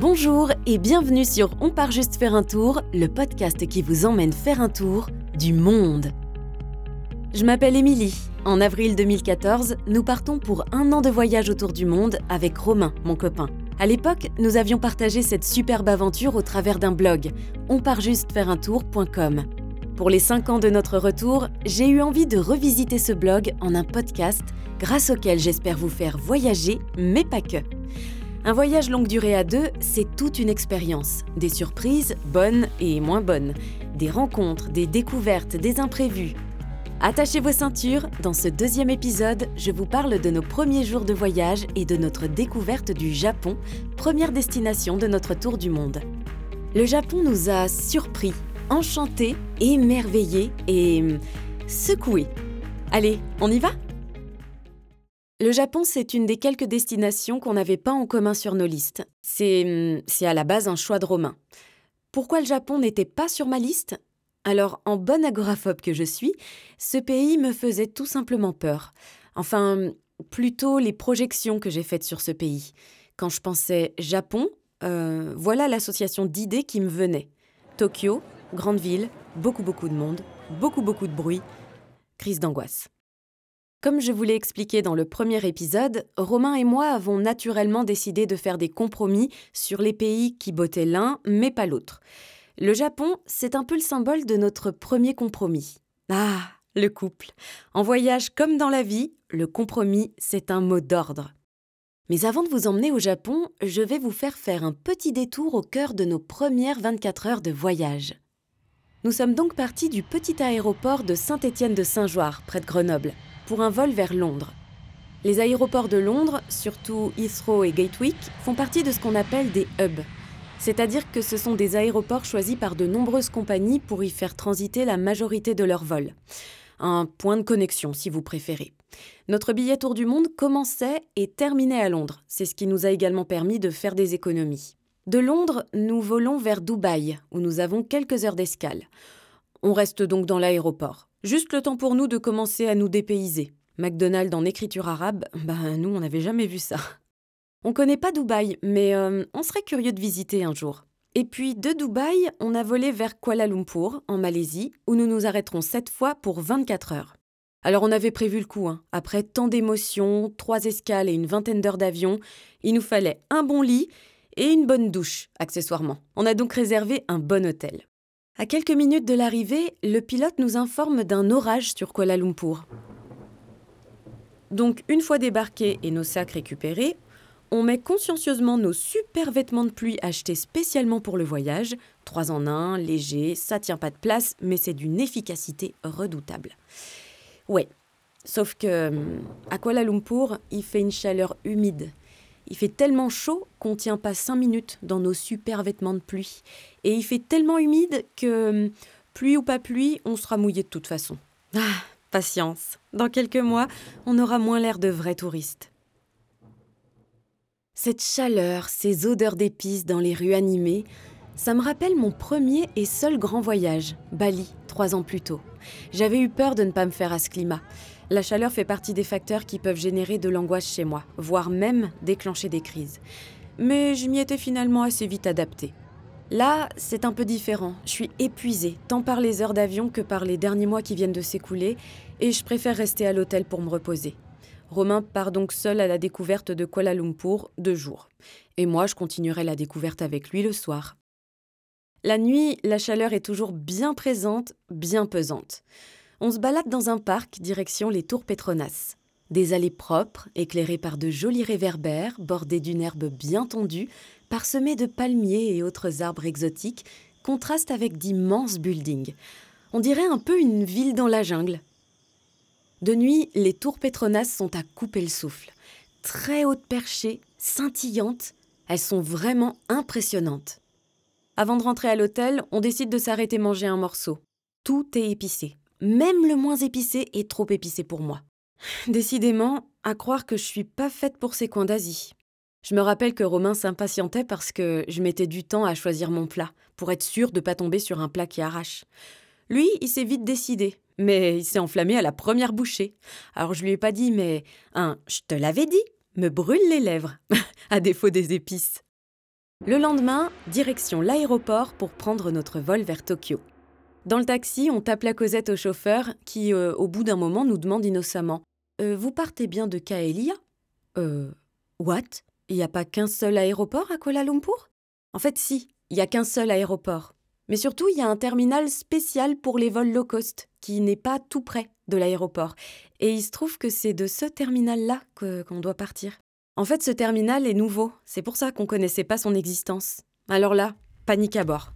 Bonjour et bienvenue sur On part juste faire un tour, le podcast qui vous emmène faire un tour du monde. Je m'appelle Émilie. En avril 2014, nous partons pour un an de voyage autour du monde avec Romain, mon copain. À l'époque, nous avions partagé cette superbe aventure au travers d'un blog, onpartjustefaireuntour.com. Pour les 5 ans de notre retour, j'ai eu envie de revisiter ce blog en un podcast grâce auquel j'espère vous faire voyager, mais pas que. Un voyage longue durée à deux, c'est toute une expérience. Des surprises, bonnes et moins bonnes. Des rencontres, des découvertes, des imprévus. Attachez vos ceintures, dans ce deuxième épisode, je vous parle de nos premiers jours de voyage et de notre découverte du Japon, première destination de notre tour du monde. Le Japon nous a surpris, enchantés, émerveillés et hum, secoués. Allez, on y va? Le Japon, c'est une des quelques destinations qu'on n'avait pas en commun sur nos listes. C'est, c'est à la base un choix de Romain. Pourquoi le Japon n'était pas sur ma liste? Alors, en bonne agoraphobe que je suis, ce pays me faisait tout simplement peur. Enfin, plutôt les projections que j'ai faites sur ce pays. Quand je pensais Japon, euh, voilà l'association d'idées qui me venait. Tokyo, grande ville, beaucoup beaucoup de monde, beaucoup beaucoup de bruit, crise d'angoisse. Comme je vous l'ai expliqué dans le premier épisode, Romain et moi avons naturellement décidé de faire des compromis sur les pays qui bottaient l'un mais pas l'autre. Le Japon, c'est un peu le symbole de notre premier compromis. Ah, le couple. En voyage comme dans la vie, le compromis, c'est un mot d'ordre. Mais avant de vous emmener au Japon, je vais vous faire faire un petit détour au cœur de nos premières 24 heures de voyage. Nous sommes donc partis du petit aéroport de Saint-Étienne de Saint-Joire, près de Grenoble pour un vol vers Londres. Les aéroports de Londres, surtout Heathrow et Gatwick, font partie de ce qu'on appelle des hubs. C'est-à-dire que ce sont des aéroports choisis par de nombreuses compagnies pour y faire transiter la majorité de leurs vols. Un point de connexion, si vous préférez. Notre billet tour du monde commençait et terminait à Londres. C'est ce qui nous a également permis de faire des économies. De Londres, nous volons vers Dubaï, où nous avons quelques heures d'escale. On reste donc dans l'aéroport. Juste le temps pour nous de commencer à nous dépayser. McDonald's en écriture arabe, bah nous on n'avait jamais vu ça. On connaît pas Dubaï, mais euh, on serait curieux de visiter un jour. Et puis de Dubaï, on a volé vers Kuala Lumpur, en Malaisie, où nous nous arrêterons cette fois pour 24 heures. Alors on avait prévu le coup, hein. après tant d'émotions, trois escales et une vingtaine d'heures d'avion, il nous fallait un bon lit et une bonne douche, accessoirement. On a donc réservé un bon hôtel. À quelques minutes de l'arrivée, le pilote nous informe d'un orage sur Kuala Lumpur. Donc, une fois débarqués et nos sacs récupérés, on met consciencieusement nos super vêtements de pluie achetés spécialement pour le voyage, trois en un, léger, ça tient pas de place, mais c'est d'une efficacité redoutable. Ouais, sauf que à Kuala Lumpur, il fait une chaleur humide il fait tellement chaud qu'on tient pas cinq minutes dans nos super vêtements de pluie. Et il fait tellement humide que, pluie ou pas pluie, on sera mouillé de toute façon. Ah, patience. Dans quelques mois, on aura moins l'air de vrais touristes. Cette chaleur, ces odeurs d'épices dans les rues animées, ça me rappelle mon premier et seul grand voyage, Bali, trois ans plus tôt. J'avais eu peur de ne pas me faire à ce climat. La chaleur fait partie des facteurs qui peuvent générer de l'angoisse chez moi, voire même déclencher des crises. Mais je m'y étais finalement assez vite adaptée. Là, c'est un peu différent. Je suis épuisée, tant par les heures d'avion que par les derniers mois qui viennent de s'écouler, et je préfère rester à l'hôtel pour me reposer. Romain part donc seul à la découverte de Kuala Lumpur deux jours. Et moi, je continuerai la découverte avec lui le soir. La nuit, la chaleur est toujours bien présente, bien pesante on se balade dans un parc direction les Tours Petronas. Des allées propres, éclairées par de jolis réverbères, bordées d'une herbe bien tondue, parsemées de palmiers et autres arbres exotiques, contrastent avec d'immenses buildings. On dirait un peu une ville dans la jungle. De nuit, les tours Petronas sont à couper le souffle. Très hautes perchées, scintillantes, elles sont vraiment impressionnantes. Avant de rentrer à l'hôtel, on décide de s'arrêter manger un morceau. Tout est épicé. Même le moins épicé est trop épicé pour moi. Décidément, à croire que je suis pas faite pour ces coins d'Asie. Je me rappelle que Romain s'impatientait parce que je mettais du temps à choisir mon plat, pour être sûr de pas tomber sur un plat qui arrache. Lui, il s'est vite décidé, mais il s'est enflammé à la première bouchée. Alors je lui ai pas dit, mais un je te l'avais dit, me brûle les lèvres, à défaut des épices. Le lendemain, direction l'aéroport pour prendre notre vol vers Tokyo. Dans le taxi, on tape la causette au chauffeur qui, euh, au bout d'un moment, nous demande innocemment euh, Vous partez bien de Kaelia? Euh. What? Il n'y a pas qu'un seul aéroport à Kuala Lumpur? En fait, si, il n'y a qu'un seul aéroport. Mais surtout, il y a un terminal spécial pour les vols low cost, qui n'est pas tout près de l'aéroport. Et il se trouve que c'est de ce terminal-là qu'on doit partir. En fait, ce terminal est nouveau, c'est pour ça qu'on ne connaissait pas son existence. Alors là, panique à bord.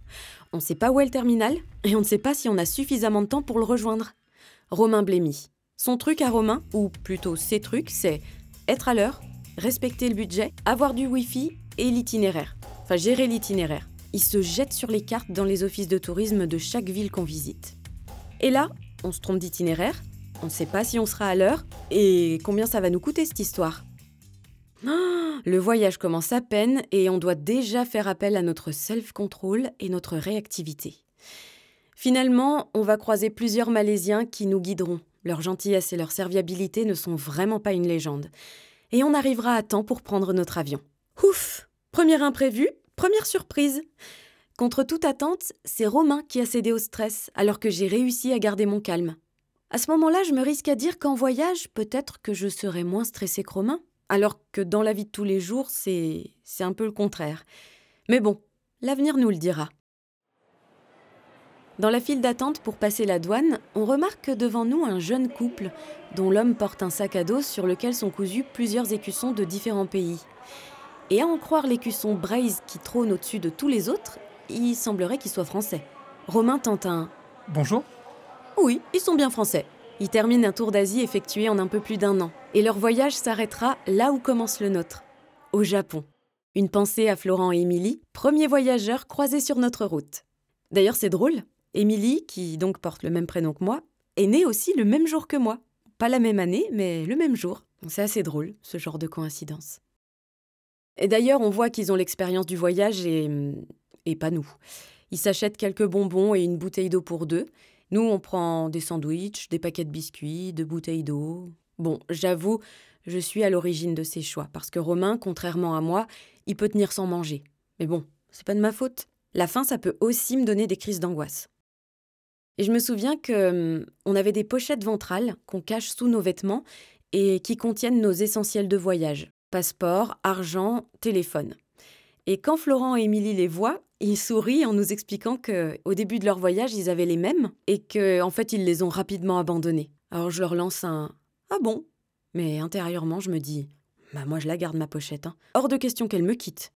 On ne sait pas où est le terminal, et on ne sait pas si on a suffisamment de temps pour le rejoindre. Romain blémit. Son truc à Romain, ou plutôt ses trucs, c'est être à l'heure, respecter le budget, avoir du Wi-Fi et l'itinéraire. Enfin, gérer l'itinéraire. Il se jette sur les cartes dans les offices de tourisme de chaque ville qu'on visite. Et là, on se trompe d'itinéraire, on ne sait pas si on sera à l'heure et combien ça va nous coûter cette histoire. Le voyage commence à peine et on doit déjà faire appel à notre self-control et notre réactivité. Finalement, on va croiser plusieurs Malaisiens qui nous guideront. Leur gentillesse et leur serviabilité ne sont vraiment pas une légende. Et on arrivera à temps pour prendre notre avion. Ouf Premier imprévu, première surprise Contre toute attente, c'est Romain qui a cédé au stress, alors que j'ai réussi à garder mon calme. À ce moment-là, je me risque à dire qu'en voyage, peut-être que je serai moins stressée que Romain. Alors que dans la vie de tous les jours, c'est un peu le contraire. Mais bon, l'avenir nous le dira. Dans la file d'attente pour passer la douane, on remarque devant nous un jeune couple dont l'homme porte un sac à dos sur lequel sont cousus plusieurs écussons de différents pays. Et à en croire l'écusson Braise qui trône au-dessus de tous les autres, il semblerait qu'il soit français. Romain tente un Bonjour. Oui, ils sont bien français. Ils terminent un tour d'Asie effectué en un peu plus d'un an. Et leur voyage s'arrêtera là où commence le nôtre, au Japon. Une pensée à Florent et Émilie, premiers voyageurs croisés sur notre route. D'ailleurs, c'est drôle. Émilie, qui donc porte le même prénom que moi, est née aussi le même jour que moi. Pas la même année, mais le même jour. C'est assez drôle, ce genre de coïncidence. Et d'ailleurs, on voit qu'ils ont l'expérience du voyage et. et pas nous. Ils s'achètent quelques bonbons et une bouteille d'eau pour deux, nous, on prend des sandwichs, des paquets de biscuits, de bouteilles d'eau. Bon, j'avoue, je suis à l'origine de ces choix, parce que Romain, contrairement à moi, il peut tenir sans manger. Mais bon, c'est pas de ma faute. La faim, ça peut aussi me donner des crises d'angoisse. Et je me souviens que hum, on avait des pochettes ventrales qu'on cache sous nos vêtements et qui contiennent nos essentiels de voyage passeport, argent, téléphone. Et quand Florent et Émilie les voient, ils sourient en nous expliquant que au début de leur voyage, ils avaient les mêmes et que en fait, ils les ont rapidement abandonnés. Alors je leur lance un Ah bon? Mais intérieurement, je me dis Bah moi je la garde ma pochette. Hein. Hors de question qu'elle me quitte.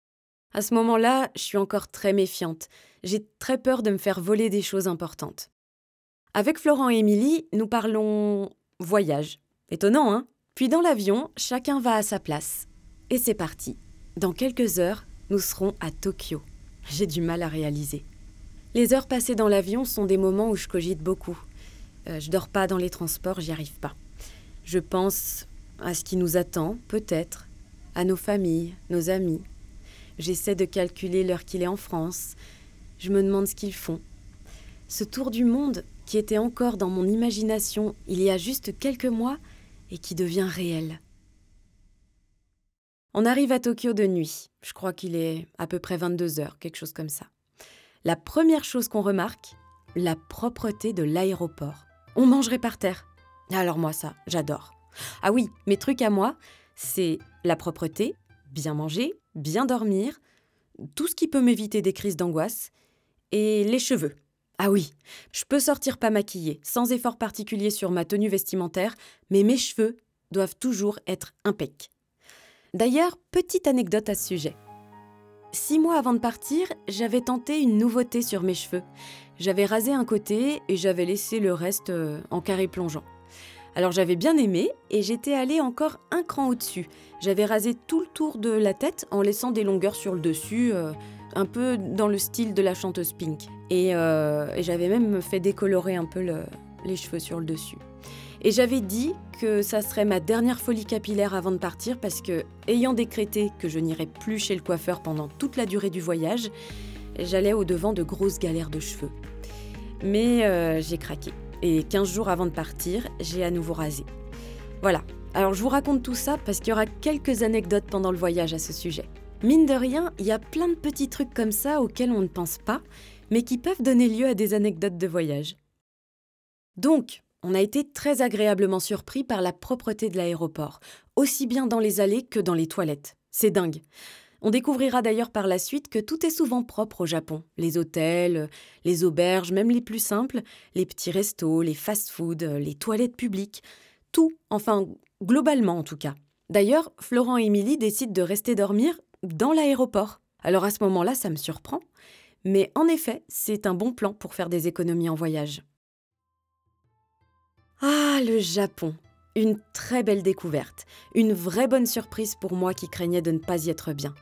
À ce moment-là, je suis encore très méfiante. J'ai très peur de me faire voler des choses importantes. Avec Florent et Émilie, nous parlons voyage. Étonnant, hein? Puis dans l'avion, chacun va à sa place. Et c'est parti. Dans quelques heures, nous serons à Tokyo. J'ai du mal à réaliser. Les heures passées dans l'avion sont des moments où je cogite beaucoup. Euh, je dors pas dans les transports, j'y arrive pas. Je pense à ce qui nous attend, peut-être, à nos familles, nos amis. J'essaie de calculer l'heure qu'il est en France. Je me demande ce qu'ils font. Ce tour du monde qui était encore dans mon imagination il y a juste quelques mois et qui devient réel. On arrive à Tokyo de nuit. Je crois qu'il est à peu près 22 heures, quelque chose comme ça. La première chose qu'on remarque, la propreté de l'aéroport. On mangerait par terre. Alors moi ça, j'adore. Ah oui, mes trucs à moi, c'est la propreté, bien manger, bien dormir, tout ce qui peut m'éviter des crises d'angoisse, et les cheveux. Ah oui, je peux sortir pas maquillée, sans effort particulier sur ma tenue vestimentaire, mais mes cheveux doivent toujours être impeccables. D'ailleurs, petite anecdote à ce sujet. Six mois avant de partir, j'avais tenté une nouveauté sur mes cheveux. J'avais rasé un côté et j'avais laissé le reste euh, en carré plongeant. Alors j'avais bien aimé et j'étais allée encore un cran au-dessus. J'avais rasé tout le tour de la tête en laissant des longueurs sur le dessus, euh, un peu dans le style de la chanteuse Pink. Et, euh, j'avais même fait décolorer un peu les cheveux sur le dessus. Et j'avais dit que ça serait ma dernière folie capillaire avant de partir parce que, ayant décrété que je n'irais plus chez le coiffeur pendant toute la durée du voyage, j'allais au-devant de grosses galères de cheveux. Mais euh, j'ai craqué. Et 15 jours avant de partir, j'ai à nouveau rasé. Voilà. Alors je vous raconte tout ça parce qu'il y aura quelques anecdotes pendant le voyage à ce sujet. Mine de rien, il y a plein de petits trucs comme ça auxquels on ne pense pas, mais qui peuvent donner lieu à des anecdotes de voyage. Donc, on a été très agréablement surpris par la propreté de l'aéroport, aussi bien dans les allées que dans les toilettes. C'est dingue. On découvrira d'ailleurs par la suite que tout est souvent propre au Japon. Les hôtels, les auberges, même les plus simples, les petits restos, les fast-foods, les toilettes publiques, tout, enfin globalement en tout cas. D'ailleurs, Florent et Émilie décident de rester dormir dans l'aéroport. Alors à ce moment-là, ça me surprend. Mais en effet, c'est un bon plan pour faire des économies en voyage. Ah, le Japon une très belle découverte, une vraie bonne surprise pour moi qui craignais de ne pas y être bien.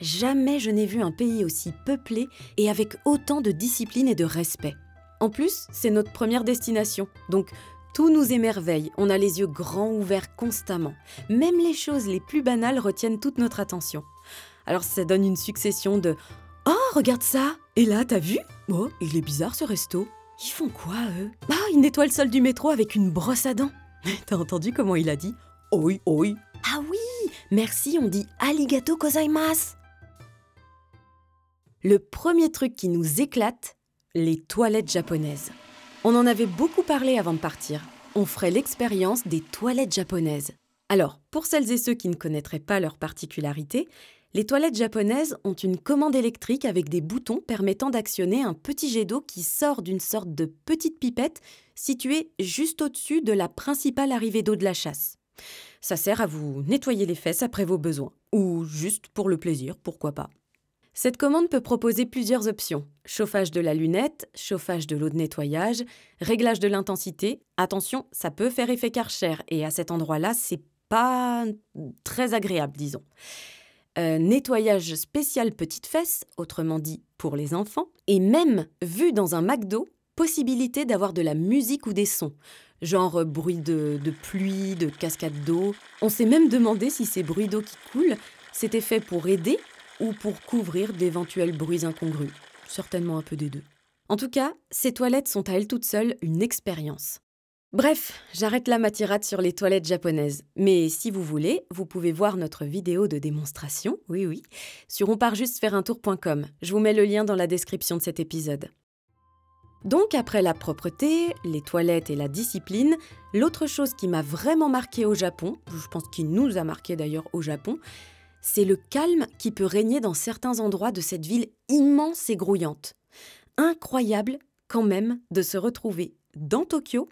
Jamais je n'ai vu un pays aussi peuplé et avec autant de discipline et de respect. En plus, c'est notre première destination, donc tout nous émerveille, on a les yeux grands ouverts constamment. Même les choses les plus banales retiennent toute notre attention. Alors ça donne une succession de Oh, regarde ça Et là, t'as vu? Oh, il est bizarre ce resto. Ils font quoi, eux? Ah, ils nettoient le sol du métro avec une brosse à dents. T'as entendu comment il a dit Oi, oi? Ah oui Merci, on dit Aligato gozaimasu Le premier truc qui nous éclate, les toilettes japonaises. On en avait beaucoup parlé avant de partir. On ferait l'expérience des toilettes japonaises. Alors, pour celles et ceux qui ne connaîtraient pas leurs particularités, les toilettes japonaises ont une commande électrique avec des boutons permettant d'actionner un petit jet d'eau qui sort d'une sorte de petite pipette située juste au-dessus de la principale arrivée d'eau de la chasse. Ça sert à vous nettoyer les fesses après vos besoins, ou juste pour le plaisir, pourquoi pas. Cette commande peut proposer plusieurs options. Chauffage de la lunette, chauffage de l'eau de nettoyage, réglage de l'intensité. Attention, ça peut faire effet karcher et à cet endroit-là, c'est pas très agréable, disons. Euh, nettoyage spécial petites fesses, autrement dit pour les enfants, et même, vu dans un McDo, possibilité d'avoir de la musique ou des sons, genre bruit de, pluie, de cascade d'eau. On s'est même demandé si ces bruits d'eau qui coulent, c'était fait pour aider ou pour couvrir d'éventuels bruits incongrus. Certainement un peu des deux. En tout cas, ces toilettes sont à elles toutes seules une expérience. Bref, j'arrête la matirade sur les toilettes japonaises. Mais si vous voulez, vous pouvez voir notre vidéo de démonstration, oui oui, sur onpartjustefaireuntour.com. Je vous mets le lien dans la description de cet épisode. Donc après la propreté, les toilettes et la discipline, l'autre chose qui m'a vraiment marqué au Japon, je pense qu'il nous a marqué d'ailleurs au Japon, c'est le calme qui peut régner dans certains endroits de cette ville immense et grouillante. Incroyable quand même de se retrouver dans Tokyo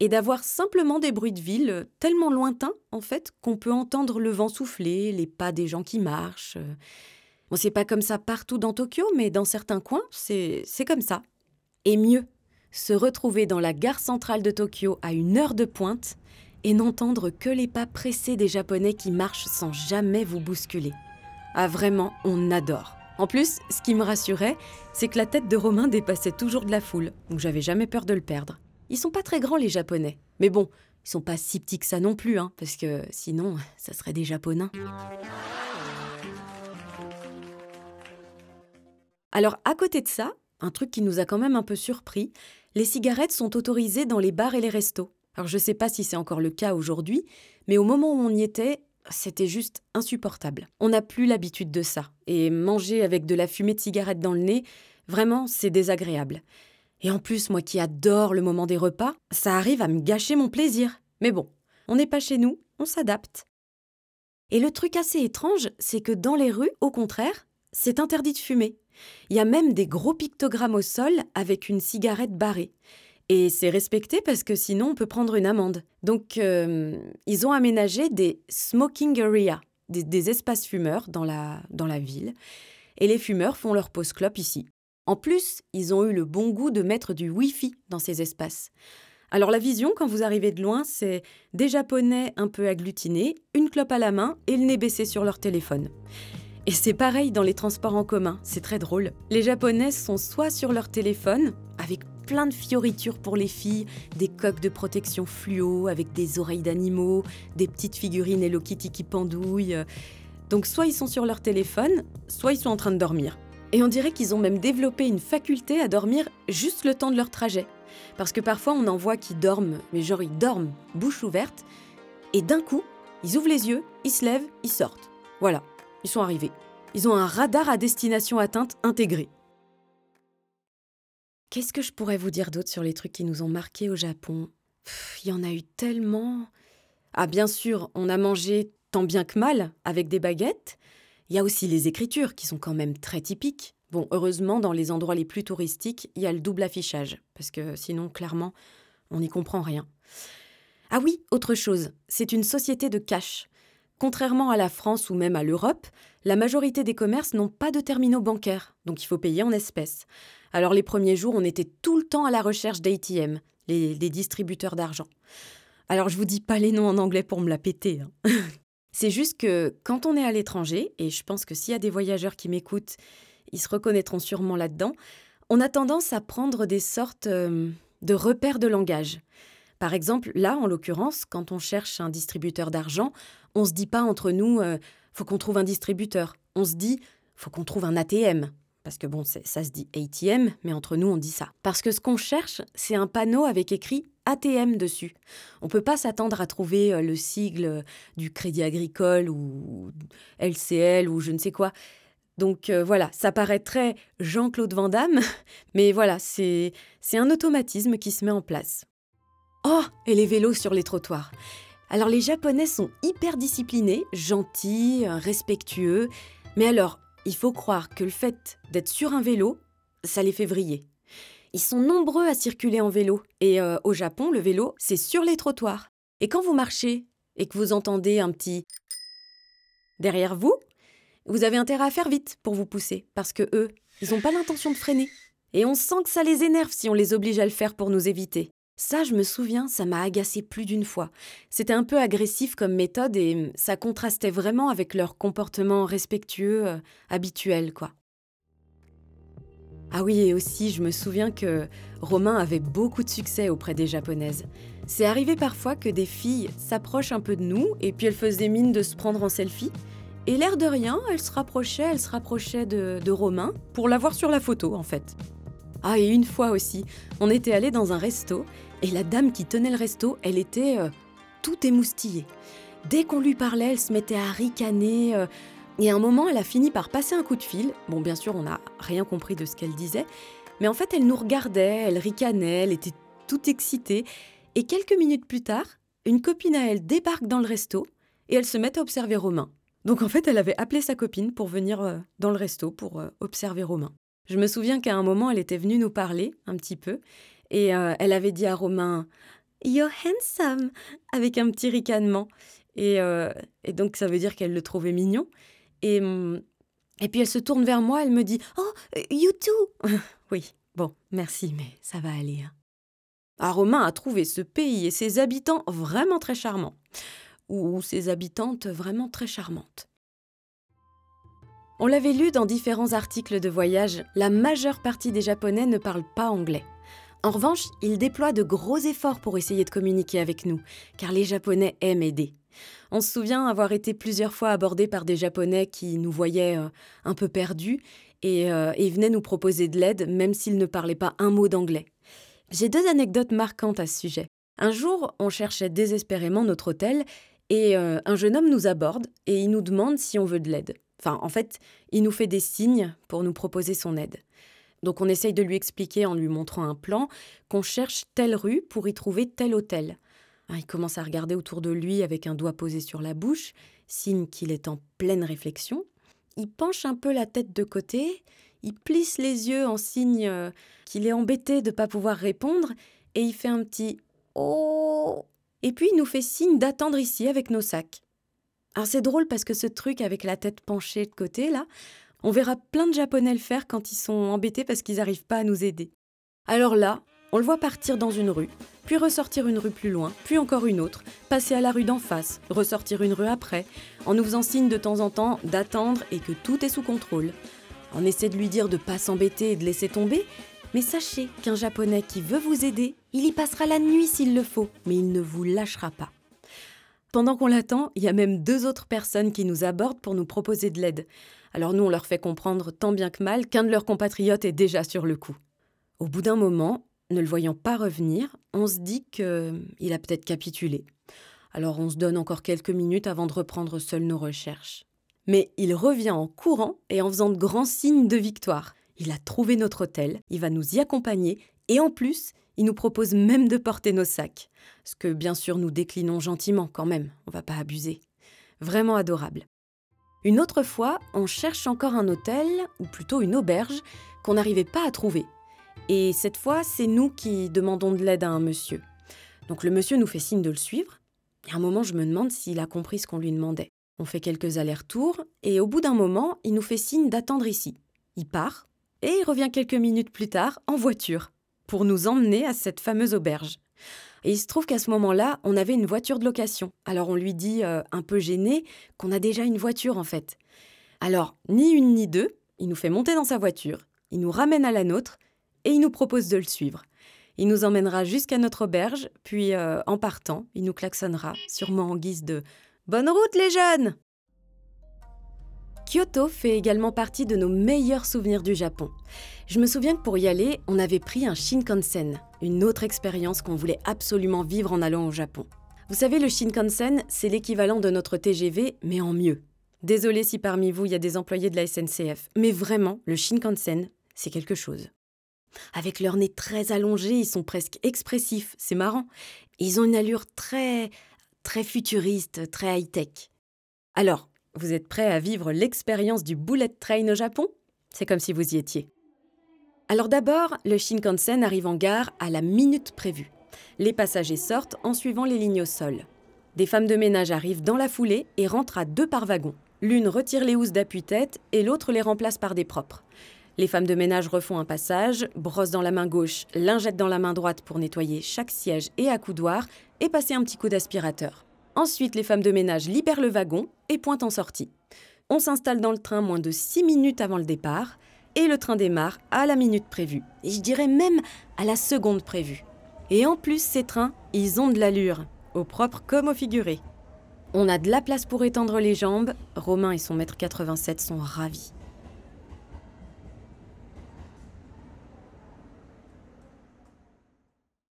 et d'avoir simplement des bruits de ville tellement lointains, en fait, qu'on peut entendre le vent souffler, les pas des gens qui marchent. Bon, c'est pas comme ça partout dans Tokyo, mais dans certains coins, c'est comme ça. Et mieux, se retrouver dans la gare centrale de Tokyo à une heure de pointe et n'entendre que les pas pressés des Japonais qui marchent sans jamais vous bousculer. Ah vraiment, on adore. En plus, ce qui me rassurait, c'est que la tête de Romain dépassait toujours de la foule, donc j'avais jamais peur de le perdre. Ils sont pas très grands les Japonais. Mais bon, ils sont pas si petits que ça non plus, hein, parce que sinon, ça serait des Japonais. Alors à côté de ça, un truc qui nous a quand même un peu surpris, les cigarettes sont autorisées dans les bars et les restos. Alors je sais pas si c'est encore le cas aujourd'hui, mais au moment où on y était, c'était juste insupportable. On n'a plus l'habitude de ça. Et manger avec de la fumée de cigarette dans le nez, vraiment, c'est désagréable. Et en plus, moi qui adore le moment des repas, ça arrive à me gâcher mon plaisir. Mais bon, on n'est pas chez nous, on s'adapte. Et le truc assez étrange, c'est que dans les rues, au contraire, c'est interdit de fumer. Il y a même des gros pictogrammes au sol avec une cigarette barrée. Et c'est respecté parce que sinon on peut prendre une amende. Donc euh, ils ont aménagé des smoking areas, des, espaces fumeurs dans la, dans la ville. Et les fumeurs font leur pause clope ici. En plus, ils ont eu le bon goût de mettre du Wi-Fi dans ces espaces. Alors la vision, quand vous arrivez de loin, c'est des Japonais un peu agglutinés, une clope à la main et le nez baissé sur leur téléphone. Et c'est pareil dans les transports en commun, c'est très drôle. Les Japonais sont soit sur leur téléphone, avec plein de fioritures pour les filles, des coques de protection fluo avec des oreilles d'animaux, des petites figurines Hello Kitty qui pendouillent. Donc soit ils sont sur leur téléphone, soit ils sont en train de dormir. Et on dirait qu'ils ont même développé une faculté à dormir juste le temps de leur trajet. Parce que parfois on en voit qui dorment, mais genre ils dorment, bouche ouverte, et d'un coup, ils ouvrent les yeux, ils se lèvent, ils sortent. Voilà, ils sont arrivés. Ils ont un radar à destination atteinte intégré. Qu'est-ce que je pourrais vous dire d'autre sur les trucs qui nous ont marqués au Japon? Il y en a eu tellement. Ah, bien sûr, on a mangé tant bien que mal avec des baguettes. Il y a aussi les écritures qui sont quand même très typiques. Bon, heureusement, dans les endroits les plus touristiques, il y a le double affichage, parce que sinon, clairement, on n'y comprend rien. Ah oui, autre chose, c'est une société de cash. Contrairement à la France ou même à l'Europe, la majorité des commerces n'ont pas de terminaux bancaires, donc il faut payer en espèces. Alors les premiers jours, on était tout le temps à la recherche d'ATM, les, distributeurs d'argent. Alors je vous dis pas les noms en anglais pour me la péter. Hein. C'est juste que quand on est à l'étranger, et je pense que s'il y a des voyageurs qui m'écoutent, ils se reconnaîtront sûrement là-dedans, on a tendance à prendre des sortes euh, de repères de langage. Par exemple, là, en l'occurrence, quand on cherche un distributeur d'argent, on se dit pas entre nous euh, faut qu'on trouve un distributeur. On se dit faut qu'on trouve un ATM. Parce que bon, ça se dit ATM, mais entre nous, on dit ça. Parce que ce qu'on cherche, c'est un panneau avec écrit ATM dessus. On ne peut pas s'attendre à trouver euh, le sigle du Crédit Agricole ou LCL ou je ne sais quoi. Donc euh, voilà, ça paraît très Jean-Claude Van Damme, mais voilà, c'est un automatisme qui se met en place. Oh, et les vélos sur les trottoirs. Alors les Japonais sont hyper disciplinés, gentils, respectueux, mais alors, il faut croire que le fait d'être sur un vélo, ça les fait vriller. Ils sont nombreux à circuler en vélo, et euh, au Japon, le vélo, c'est sur les trottoirs. Et quand vous marchez et que vous entendez un petit derrière vous, vous avez intérêt à faire vite pour vous pousser, parce que eux, ils n'ont pas l'intention de freiner. Et on sent que ça les énerve si on les oblige à le faire pour nous éviter. Ça, je me souviens, ça m'a agacé plus d'une fois. C'était un peu agressif comme méthode et ça contrastait vraiment avec leur comportement respectueux euh, habituel, quoi. Ah oui, et aussi, je me souviens que Romain avait beaucoup de succès auprès des japonaises. C'est arrivé parfois que des filles s'approchent un peu de nous et puis elles faisaient mine de se prendre en selfie. Et l'air de rien, elle se rapprochait, elle se rapprochait de, Romain pour l'avoir sur la photo en fait. Ah, et une fois aussi, on était allé dans un resto et la dame qui tenait le resto, elle était euh, tout émoustillée. Dès qu'on lui parlait, elle se mettait à ricaner. Euh, et à un moment, elle a fini par passer un coup de fil. Bon, bien sûr, on n'a rien compris de ce qu'elle disait. Mais en fait, elle nous regardait, elle ricanait, elle était toute excitée. Et quelques minutes plus tard, une copine à elle débarque dans le resto et elle se met à observer Romain. Donc en fait, elle avait appelé sa copine pour venir euh, dans le resto pour observer Romain. Je me souviens qu'à un moment, elle était venue nous parler un petit peu et euh, elle avait dit à Romain You're handsome avec un petit ricanement. Et, et donc ça veut dire qu'elle le trouvait mignon. Et, mm, et puis elle se tourne vers moi, elle me dit Oh, you too Oui, bon, merci, mais ça va aller. Hein. Ah, Romain a trouvé ce pays et ses habitants vraiment très charmants ou ses habitantes vraiment très charmantes. On l'avait lu dans différents articles de voyage, la majeure partie des Japonais ne parlent pas anglais. En revanche, ils déploient de gros efforts pour essayer de communiquer avec nous, car les Japonais aiment aider. On se souvient avoir été plusieurs fois abordés par des Japonais qui nous voyaient euh, un peu perdus et, euh, et venaient nous proposer de l'aide même s'ils ne parlaient pas un mot d'anglais. J'ai deux anecdotes marquantes à ce sujet. Un jour, on cherchait désespérément notre hôtel et euh, un jeune homme nous aborde et il nous demande si on veut de l'aide. Enfin, en fait, il nous fait des signes pour nous proposer son aide. Donc on essaye de lui expliquer en lui montrant un plan qu'on cherche telle rue pour y trouver tel hôtel. Ah, il commence à regarder autour de lui avec un doigt posé sur la bouche, signe qu'il est en pleine réflexion. Il penche un peu la tête de côté, il plisse les yeux en signe euh, qu'il est embêté de ne pas pouvoir répondre, et il fait un petit Oh et puis il nous fait signe d'attendre ici avec nos sacs. Alors c'est drôle parce que ce truc avec la tête penchée de côté, là, on verra plein de Japonais le faire quand ils sont embêtés parce qu'ils n'arrivent pas à nous aider. Alors là, on le voit partir dans une rue, puis ressortir une rue plus loin, puis encore une autre, passer à la rue d'en face, ressortir une rue après, en nous faisant signe de temps en temps d'attendre et que tout est sous contrôle. On essaie de lui dire de pas s'embêter et de laisser tomber, mais sachez qu'un Japonais qui veut vous aider, il y passera la nuit s'il le faut, mais il ne vous lâchera pas. Pendant qu'on l'attend, il y a même deux autres personnes qui nous abordent pour nous proposer de l'aide. Alors nous, on leur fait comprendre tant bien que mal qu'un de leurs compatriotes est déjà sur le coup. Au bout d'un moment, ne le voyant pas revenir, on se dit qu'il a peut-être capitulé. Alors on se donne encore quelques minutes avant de reprendre seuls nos recherches. Mais il revient en courant et en faisant de grands signes de victoire. Il a trouvé notre hôtel, il va nous y accompagner et en plus, il nous propose même de porter nos sacs. Ce que bien sûr nous déclinons gentiment quand même, on va pas abuser. Vraiment adorable. Une autre fois, on cherche encore un hôtel, ou plutôt une auberge, qu'on n'arrivait pas à trouver. Et cette fois, c'est nous qui demandons de l'aide à un monsieur. Donc le monsieur nous fait signe de le suivre. Et à un moment, je me demande s'il a compris ce qu'on lui demandait. On fait quelques allers-retours, et au bout d'un moment, il nous fait signe d'attendre ici. Il part, et il revient quelques minutes plus tard en voiture, pour nous emmener à cette fameuse auberge. Et il se trouve qu'à ce moment-là, on avait une voiture de location. Alors on lui dit, euh, un peu gêné, qu'on a déjà une voiture en fait. Alors, ni une ni deux, il nous fait monter dans sa voiture, il nous ramène à la nôtre, et il nous propose de le suivre. Il nous emmènera jusqu'à notre auberge, puis euh, en partant, il nous klaxonnera, sûrement en guise de Bonne route les jeunes Kyoto fait également partie de nos meilleurs souvenirs du Japon. Je me souviens que pour y aller, on avait pris un Shinkansen, une autre expérience qu'on voulait absolument vivre en allant au Japon. Vous savez, le Shinkansen, c'est l'équivalent de notre TGV, mais en mieux. Désolé si parmi vous il y a des employés de la SNCF, mais vraiment, le Shinkansen, c'est quelque chose. Avec leur nez très allongé, ils sont presque expressifs, c'est marrant. Ils ont une allure très, très futuriste, très high-tech. Alors, vous êtes prêts à vivre l'expérience du bullet train au Japon? C'est comme si vous y étiez. Alors d'abord, le Shinkansen arrive en gare à la minute prévue. Les passagers sortent en suivant les lignes au sol. Des femmes de ménage arrivent dans la foulée et rentrent à deux par wagon. L'une retire les housses d'appui-tête et l'autre les remplace par des propres. Les femmes de ménage refont un passage, brossent dans la main gauche, lingette dans la main droite pour nettoyer chaque siège et accoudoir et passer un petit coup d'aspirateur. Ensuite, les femmes de ménage libèrent le wagon et pointent en sortie. On s'installe dans le train moins de 6 minutes avant le départ et le train démarre à la minute prévue. Et je dirais même à la seconde prévue. Et en plus, ces trains, ils ont de l'allure, au propre comme au figuré. On a de la place pour étendre les jambes. Romain et son maître 87 sont ravis.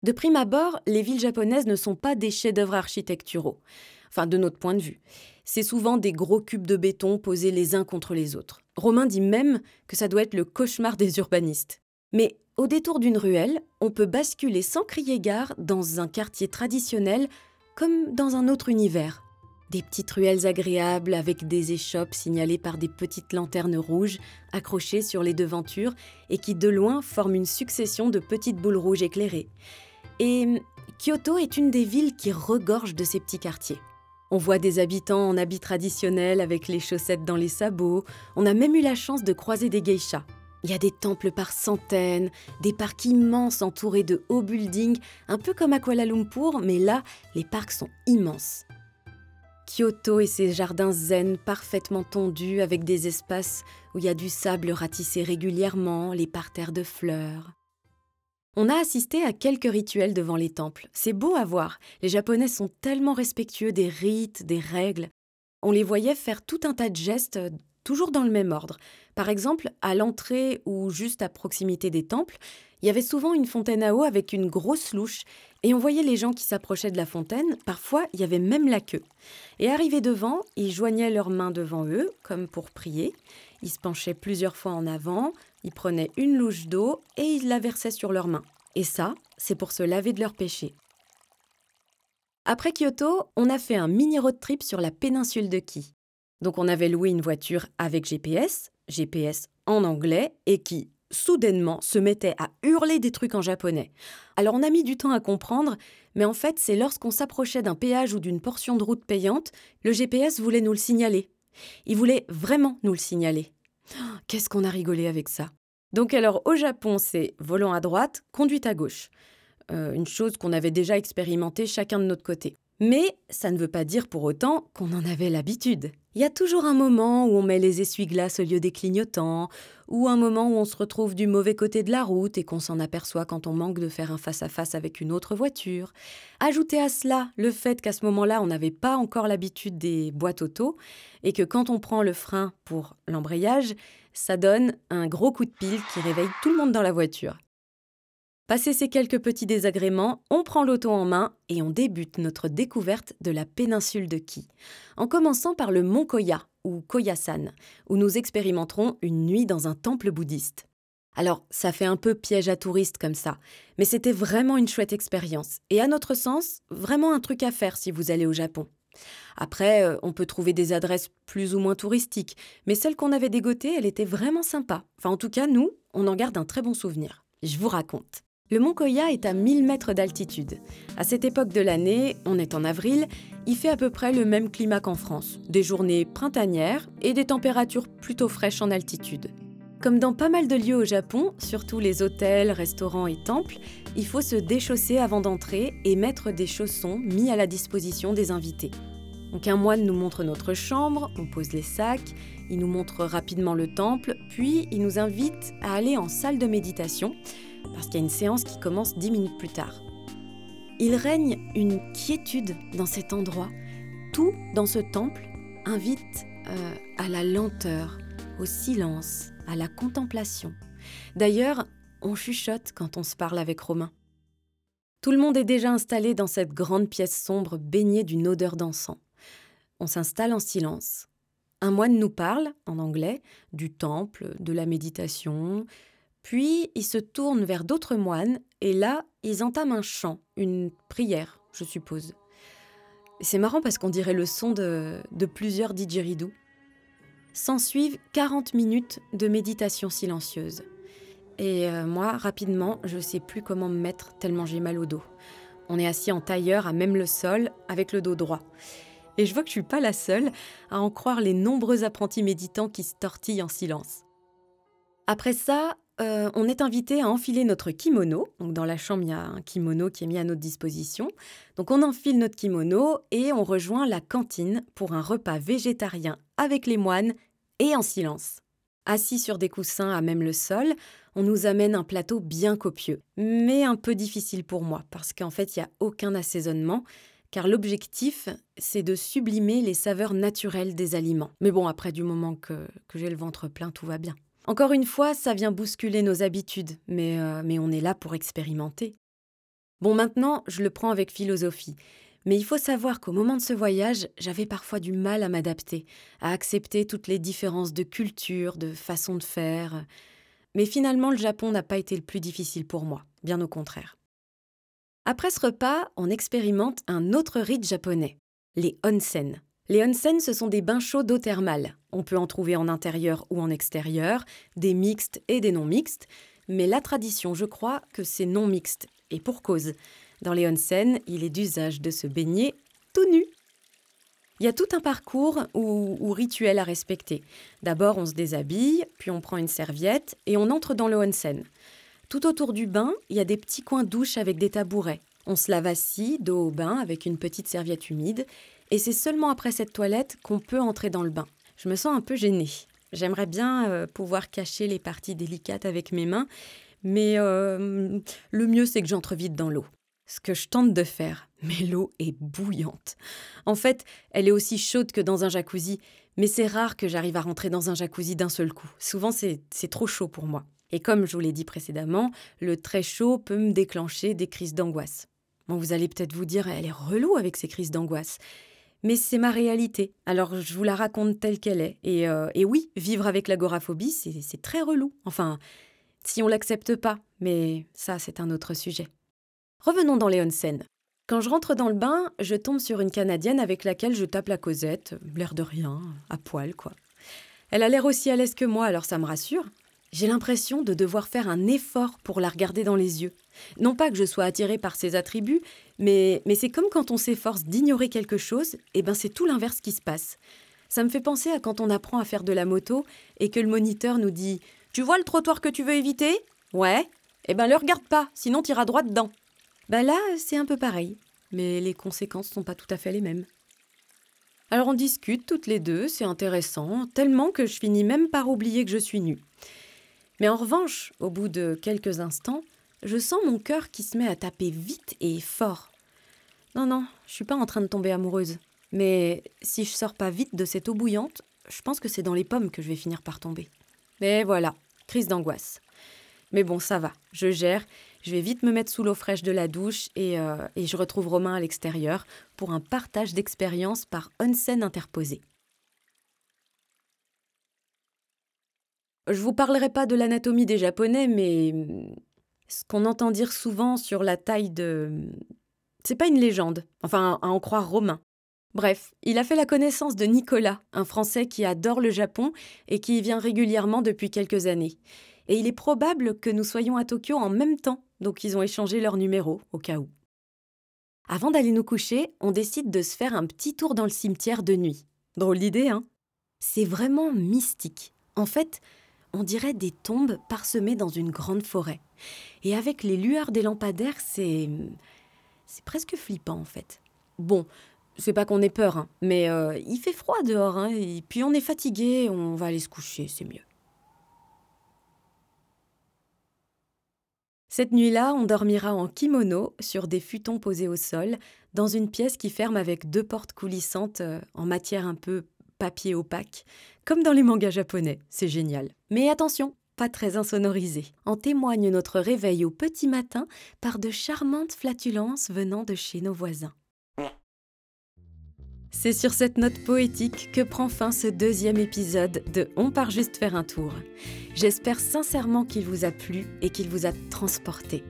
De prime abord, les villes japonaises ne sont pas des chefs-d'œuvre architecturaux, enfin de notre point de vue. C'est souvent des gros cubes de béton posés les uns contre les autres. Romain dit même que ça doit être le cauchemar des urbanistes. Mais au détour d'une ruelle, on peut basculer sans crier gare dans un quartier traditionnel comme dans un autre univers. Des petites ruelles agréables avec des échoppes signalées par des petites lanternes rouges accrochées sur les devantures et qui de loin forment une succession de petites boules rouges éclairées. Et hum, Kyoto est une des villes qui regorge de ces petits quartiers. On voit des habitants en habits traditionnels avec les chaussettes dans les sabots. On a même eu la chance de croiser des geishas. Il y a des temples par centaines, des parcs immenses entourés de hauts buildings, un peu comme à Kuala Lumpur, mais là, les parcs sont immenses. Kyoto et ses jardins zen parfaitement tondus avec des espaces où il y a du sable ratissé régulièrement, les parterres de fleurs. On a assisté à quelques rituels devant les temples. C'est beau à voir. Les Japonais sont tellement respectueux des rites, des règles. On les voyait faire tout un tas de gestes, toujours dans le même ordre. Par exemple, à l'entrée ou juste à proximité des temples, il y avait souvent une fontaine à eau avec une grosse louche, et on voyait les gens qui s'approchaient de la fontaine, parfois il y avait même la queue. Et arrivés devant, ils joignaient leurs mains devant eux, comme pour prier, ils se penchaient plusieurs fois en avant, ils prenaient une louche d'eau et ils la versaient sur leurs mains. Et ça, c'est pour se laver de leurs péchés. Après Kyoto, on a fait un mini road trip sur la péninsule de Ki. Donc on avait loué une voiture avec GPS, GPS en anglais, et qui, soudainement, se mettait à hurler des trucs en japonais. Alors on a mis du temps à comprendre, mais en fait c'est lorsqu'on s'approchait d'un péage ou d'une portion de route payante, le GPS voulait nous le signaler. Il voulait vraiment nous le signaler. Qu'est-ce qu'on a rigolé avec ça Donc alors au Japon, c'est volant à droite, conduite à gauche. Euh, une chose qu'on avait déjà expérimentée chacun de notre côté. Mais ça ne veut pas dire pour autant qu'on en avait l'habitude. Il y a toujours un moment où on met les essuie-glaces au lieu des clignotants, ou un moment où on se retrouve du mauvais côté de la route et qu'on s'en aperçoit quand on manque de faire un face-à-face avec une autre voiture. Ajoutez à cela le fait qu'à ce moment-là, on n'avait pas encore l'habitude des boîtes auto, et que quand on prend le frein pour l'embrayage, ça donne un gros coup de pile qui réveille tout le monde dans la voiture. Passé ces quelques petits désagréments, on prend l'auto en main et on débute notre découverte de la péninsule de Ki, en commençant par le mont Koya, ou Koyasan, où nous expérimenterons une nuit dans un temple bouddhiste. Alors, ça fait un peu piège à touristes comme ça, mais c'était vraiment une chouette expérience, et à notre sens, vraiment un truc à faire si vous allez au Japon. Après, euh, on peut trouver des adresses plus ou moins touristiques, mais celle qu'on avait dégotée, elle était vraiment sympa. Enfin, en tout cas, nous, on en garde un très bon souvenir. Je vous raconte. Le mont Koya est à 1000 mètres d'altitude. À cette époque de l'année, on est en avril, il fait à peu près le même climat qu'en France. Des journées printanières et des températures plutôt fraîches en altitude. Comme dans pas mal de lieux au Japon, surtout les hôtels, restaurants et temples, il faut se déchausser avant d'entrer et mettre des chaussons mis à la disposition des invités. Donc un moine nous montre notre chambre, on pose les sacs, il nous montre rapidement le temple, puis il nous invite à aller en salle de méditation parce qu'il y a une séance qui commence dix minutes plus tard. Il règne une quiétude dans cet endroit. Tout dans ce temple invite euh, à la lenteur, au silence, à la contemplation. D'ailleurs, on chuchote quand on se parle avec Romain. Tout le monde est déjà installé dans cette grande pièce sombre baignée d'une odeur d'encens. On s'installe en silence. Un moine nous parle, en anglais, du temple, de la méditation, puis ils se tournent vers d'autres moines et là, ils entament un chant, une prière, je suppose. C'est marrant parce qu'on dirait le son de, de plusieurs didgeridoo. S'ensuivent 40 minutes de méditation silencieuse. Et euh, moi, rapidement, je ne sais plus comment me mettre tellement j'ai mal au dos. On est assis en tailleur à même le sol, avec le dos droit. Et je vois que je suis pas la seule à en croire les nombreux apprentis méditants qui se tortillent en silence. Après ça, euh, on est invité à enfiler notre kimono. Donc dans la chambre, il y a un kimono qui est mis à notre disposition. Donc on enfile notre kimono et on rejoint la cantine pour un repas végétarien avec les moines et en silence. Assis sur des coussins à même le sol, on nous amène un plateau bien copieux, mais un peu difficile pour moi parce qu'en fait, il n'y a aucun assaisonnement car l'objectif, c'est de sublimer les saveurs naturelles des aliments. Mais bon, après du moment que j'ai le ventre plein, tout va bien. Encore une fois, ça vient bousculer nos habitudes, mais, euh, mais on est là pour expérimenter. Bon, maintenant, je le prends avec philosophie. Mais il faut savoir qu'au moment de ce voyage, j'avais parfois du mal à m'adapter, à accepter toutes les différences de culture, de façon de faire. Mais finalement, le Japon n'a pas été le plus difficile pour moi, bien au contraire. Après ce repas, on expérimente un autre rite japonais, les onsen. Les onsen, ce sont des bains chauds d'eau thermale. On peut en trouver en intérieur ou en extérieur, des mixtes et des non mixtes, mais la tradition, je crois, que c'est non mixte, et pour cause. Dans les onsen, il est d'usage de se baigner tout nu. Il y a tout un parcours ou, rituel à respecter. D'abord, on se déshabille, puis on prend une serviette et on entre dans le onsen. Tout autour du bain, il y a des petits coins douches avec des tabourets. On se lave assis, dos au bain, avec une petite serviette humide, et c'est seulement après cette toilette qu'on peut entrer dans le bain. Je me sens un peu gênée. J'aimerais bien euh, pouvoir cacher les parties délicates avec mes mains, mais euh, le mieux c'est que j'entre vite dans l'eau. Ce que je tente de faire, mais l'eau est bouillante. En fait, elle est aussi chaude que dans un jacuzzi, mais c'est rare que j'arrive à rentrer dans un jacuzzi d'un seul coup. Souvent c'est trop chaud pour moi. Et comme je vous l'ai dit précédemment, le très chaud peut me déclencher des crises d'angoisse. Bon, vous allez peut-être vous dire, elle est relou avec ces crises d'angoisse mais c'est ma réalité. Alors je vous la raconte telle qu'elle est. Et, euh, oui, vivre avec l'agoraphobie, c'est très relou. Enfin, si on l'accepte pas, mais ça, c'est un autre sujet. Revenons dans les onsen. Quand je rentre dans le bain, je tombe sur une Canadienne avec laquelle je tape la causette, l'air de rien, à poil, quoi. Elle a l'air aussi à l'aise que moi, alors ça me rassure. J'ai l'impression de devoir faire un effort pour la regarder dans les yeux. Non pas que je sois attirée par ses attributs, mais, c'est comme quand on s'efforce d'ignorer quelque chose, et ben c'est tout l'inverse qui se passe. Ça me fait penser à quand on apprend à faire de la moto et que le moniteur nous dit Tu vois le trottoir que tu veux éviter? Ouais Eh ben le regarde pas, sinon t'iras droit dedans. Ben là, c'est un peu pareil, mais les conséquences sont pas tout à fait les mêmes. Alors on discute toutes les deux, c'est intéressant, tellement que je finis même par oublier que je suis nue. Mais en revanche, au bout de quelques instants, je sens mon cœur qui se met à taper vite et fort. Non, non, je suis pas en train de tomber amoureuse. Mais si je sors pas vite de cette eau bouillante, je pense que c'est dans les pommes que je vais finir par tomber. Mais voilà, crise d'angoisse. Mais bon, ça va, je gère. Je vais vite me mettre sous l'eau fraîche de la douche et, euh, et je retrouve Romain à l'extérieur pour un partage d'expérience par onsen interposé. Je vous parlerai pas de l'anatomie des Japonais, mais ce qu'on entend dire souvent sur la taille de... C'est pas une légende, enfin à en croire Romain. Bref, il a fait la connaissance de Nicolas, un Français qui adore le Japon et qui y vient régulièrement depuis quelques années. Et il est probable que nous soyons à Tokyo en même temps, donc ils ont échangé leurs numéros au cas où. Avant d'aller nous coucher, on décide de se faire un petit tour dans le cimetière de nuit. Drôle d'idée, hein? C'est vraiment mystique. En fait, on dirait des tombes parsemées dans une grande forêt. Et avec les lueurs des lampadaires, c'est. C'est presque flippant en fait. Bon, c'est pas qu'on ait peur, hein, mais euh, il fait froid dehors, hein, et puis on est fatigué, on va aller se coucher, c'est mieux. Cette nuit-là, on dormira en kimono sur des futons posés au sol, dans une pièce qui ferme avec deux portes coulissantes euh, en matière un peu papier opaque, comme dans les mangas japonais. C'est génial. Mais attention, pas très insonorisé. En témoigne notre réveil au petit matin par de charmantes flatulences venant de chez nos voisins. C'est sur cette note poétique que prend fin ce deuxième épisode de On part juste faire un tour. J'espère sincèrement qu'il vous a plu et qu'il vous a transporté.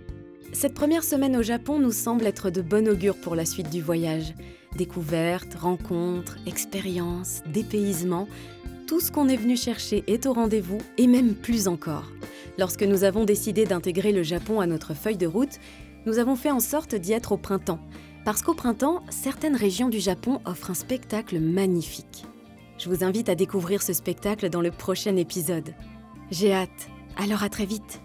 Cette première semaine au Japon nous semble être de bon augure pour la suite du voyage. Découvertes, rencontres, expériences, dépaysement, tout ce qu'on est venu chercher est au rendez-vous et même plus encore. Lorsque nous avons décidé d'intégrer le Japon à notre feuille de route, nous avons fait en sorte d'y être au printemps. Parce qu'au printemps, certaines régions du Japon offrent un spectacle magnifique. Je vous invite à découvrir ce spectacle dans le prochain épisode. J'ai hâte, alors à très vite